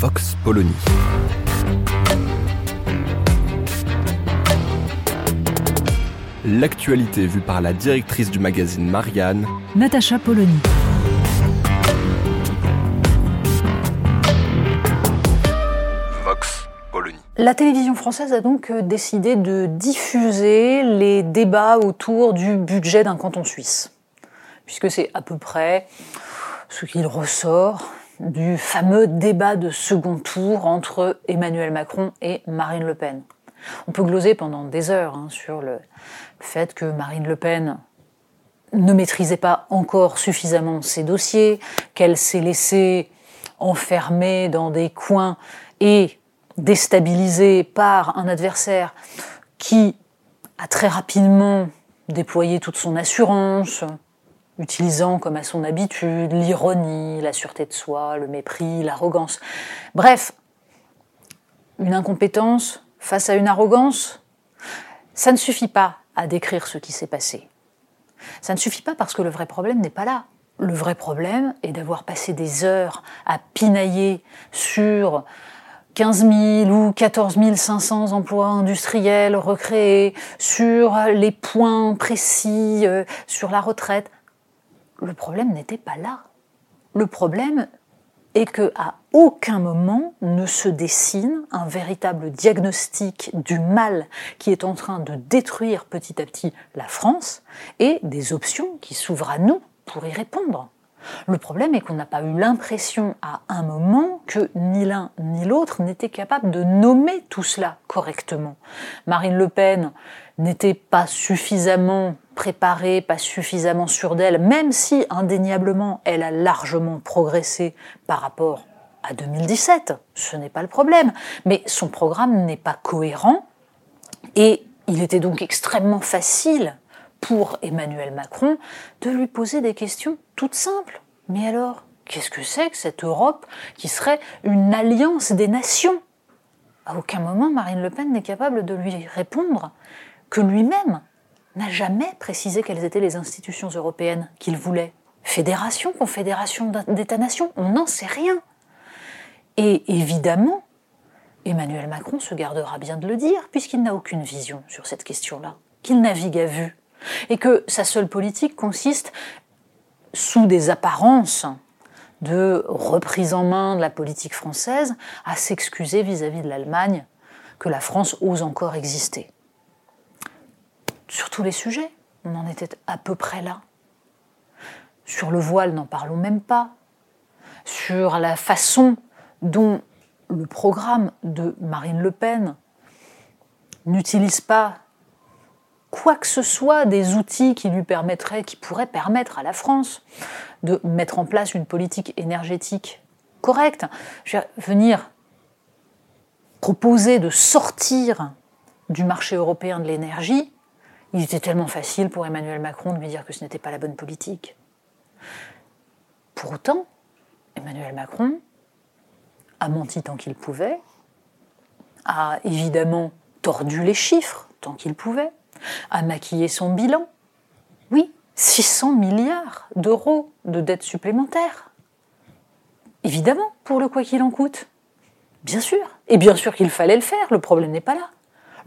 Vox Polony. L'actualité vue par la directrice du magazine Marianne, Natacha Polony. Vox Polony. La télévision française a donc euh, décidé de diffuser les débats autour du budget d'un canton suisse, puisque c'est à peu près ce qu'il ressort du fameux débat de second tour entre Emmanuel Macron et Marine Le Pen. On peut gloser pendant des heures hein, sur le fait que Marine Le Pen ne maîtrisait pas encore suffisamment ses dossiers, qu'elle s'est laissée enfermer dans des coins et déstabilisée par un adversaire qui a très rapidement déployé toute son assurance, utilisant comme à son habitude l'ironie, la sûreté de soi, le mépris, l'arrogance. Bref, une incompétence face à une arrogance, ça ne suffit pas à décrire ce qui s'est passé. Ça ne suffit pas parce que le vrai problème n'est pas là. Le vrai problème est d'avoir passé des heures à pinailler sur 15 000 ou 14 500 emplois industriels recréés, sur les points précis, euh, sur la retraite. Le problème n'était pas là. Le problème est que à aucun moment ne se dessine un véritable diagnostic du mal qui est en train de détruire petit à petit la France et des options qui s'ouvrent à nous pour y répondre. Le problème est qu'on n'a pas eu l'impression à un moment que ni l'un ni l'autre n'était capable de nommer tout cela correctement. Marine Le Pen n'était pas suffisamment préparée, pas suffisamment sûre d'elle, même si indéniablement elle a largement progressé par rapport à 2017, ce n'est pas le problème, mais son programme n'est pas cohérent. Et il était donc extrêmement facile pour Emmanuel Macron de lui poser des questions toutes simples. Mais alors, qu'est-ce que c'est que cette Europe qui serait une alliance des nations? À aucun moment, Marine Le Pen n'est capable de lui répondre que lui-même n'a jamais précisé quelles étaient les institutions européennes qu'il voulait. Fédération, confédération d'États-nations, on n'en sait rien. Et évidemment, Emmanuel Macron se gardera bien de le dire, puisqu'il n'a aucune vision sur cette question-là, qu'il navigue à vue, et que sa seule politique consiste, sous des apparences de reprise en main de la politique française, à s'excuser vis-à-vis de l'Allemagne que la France ose encore exister. Sur tous les sujets, on en était à peu près là. Sur le voile, n'en parlons même pas. Sur la façon dont le programme de Marine Le Pen n'utilise pas quoi que ce soit des outils qui lui permettraient, qui pourraient permettre à la France de mettre en place une politique énergétique correcte. Je veux venir proposer de sortir du marché européen de l'énergie, il était tellement facile pour Emmanuel Macron de lui dire que ce n'était pas la bonne politique. Pour autant, Emmanuel Macron a menti tant qu'il pouvait, a évidemment tordu les chiffres tant qu'il pouvait, a maquillé son bilan. Oui, 600 milliards d'euros de dettes supplémentaires. Évidemment, pour le quoi qu'il en coûte. Bien sûr. Et bien sûr qu'il fallait le faire, le problème n'est pas là.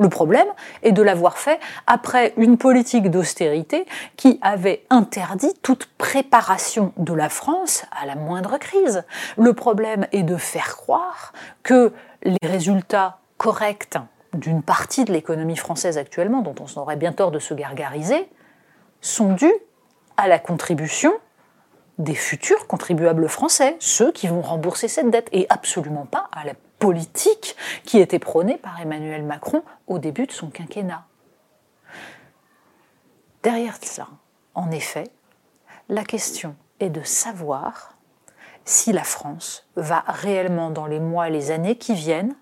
Le problème est de l'avoir fait après une politique d'austérité qui avait interdit toute préparation de la France à la moindre crise. Le problème est de faire croire que les résultats corrects d'une partie de l'économie française actuellement, dont on aurait bien tort de se gargariser, sont dus à la contribution des futurs contribuables français, ceux qui vont rembourser cette dette, et absolument pas à la politique qui était prônée par Emmanuel Macron au début de son quinquennat. Derrière cela, en effet, la question est de savoir si la France va réellement, dans les mois et les années qui viennent,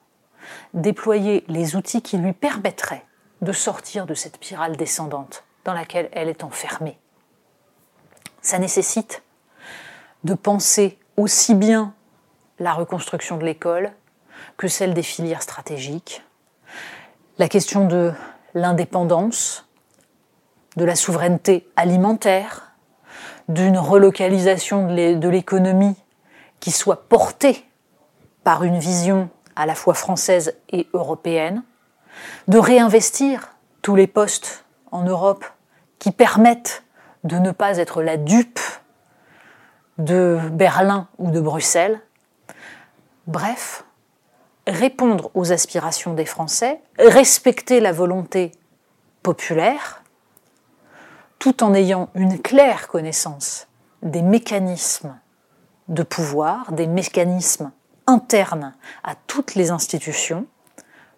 déployer les outils qui lui permettraient de sortir de cette spirale descendante dans laquelle elle est enfermée. Ça nécessite de penser aussi bien la reconstruction de l'école que celle des filières stratégiques, la question de l'indépendance, de la souveraineté alimentaire, d'une relocalisation de l'économie qui soit portée par une vision à la fois française et européenne, de réinvestir tous les postes en Europe qui permettent de ne pas être la dupe de Berlin ou de Bruxelles. Bref, répondre aux aspirations des Français, respecter la volonté populaire, tout en ayant une claire connaissance des mécanismes de pouvoir, des mécanismes internes à toutes les institutions,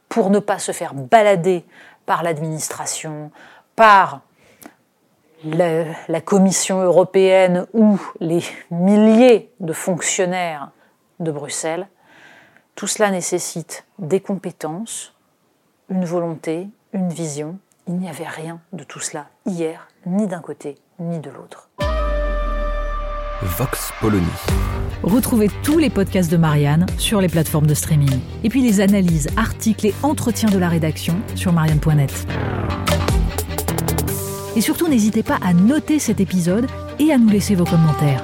pour ne pas se faire balader par l'administration, par la, Commission européenne ou les milliers de fonctionnaires de Bruxelles, tout cela nécessite des compétences, une volonté, une vision. Il n'y avait rien de tout cela hier, ni d'un côté, ni de l'autre. Vox Polony. Retrouvez tous les podcasts de Marianne sur les plateformes de streaming. Et puis les analyses, articles et entretiens de la rédaction sur marianne.net. Et surtout, n'hésitez pas à noter cet épisode et à nous laisser vos commentaires.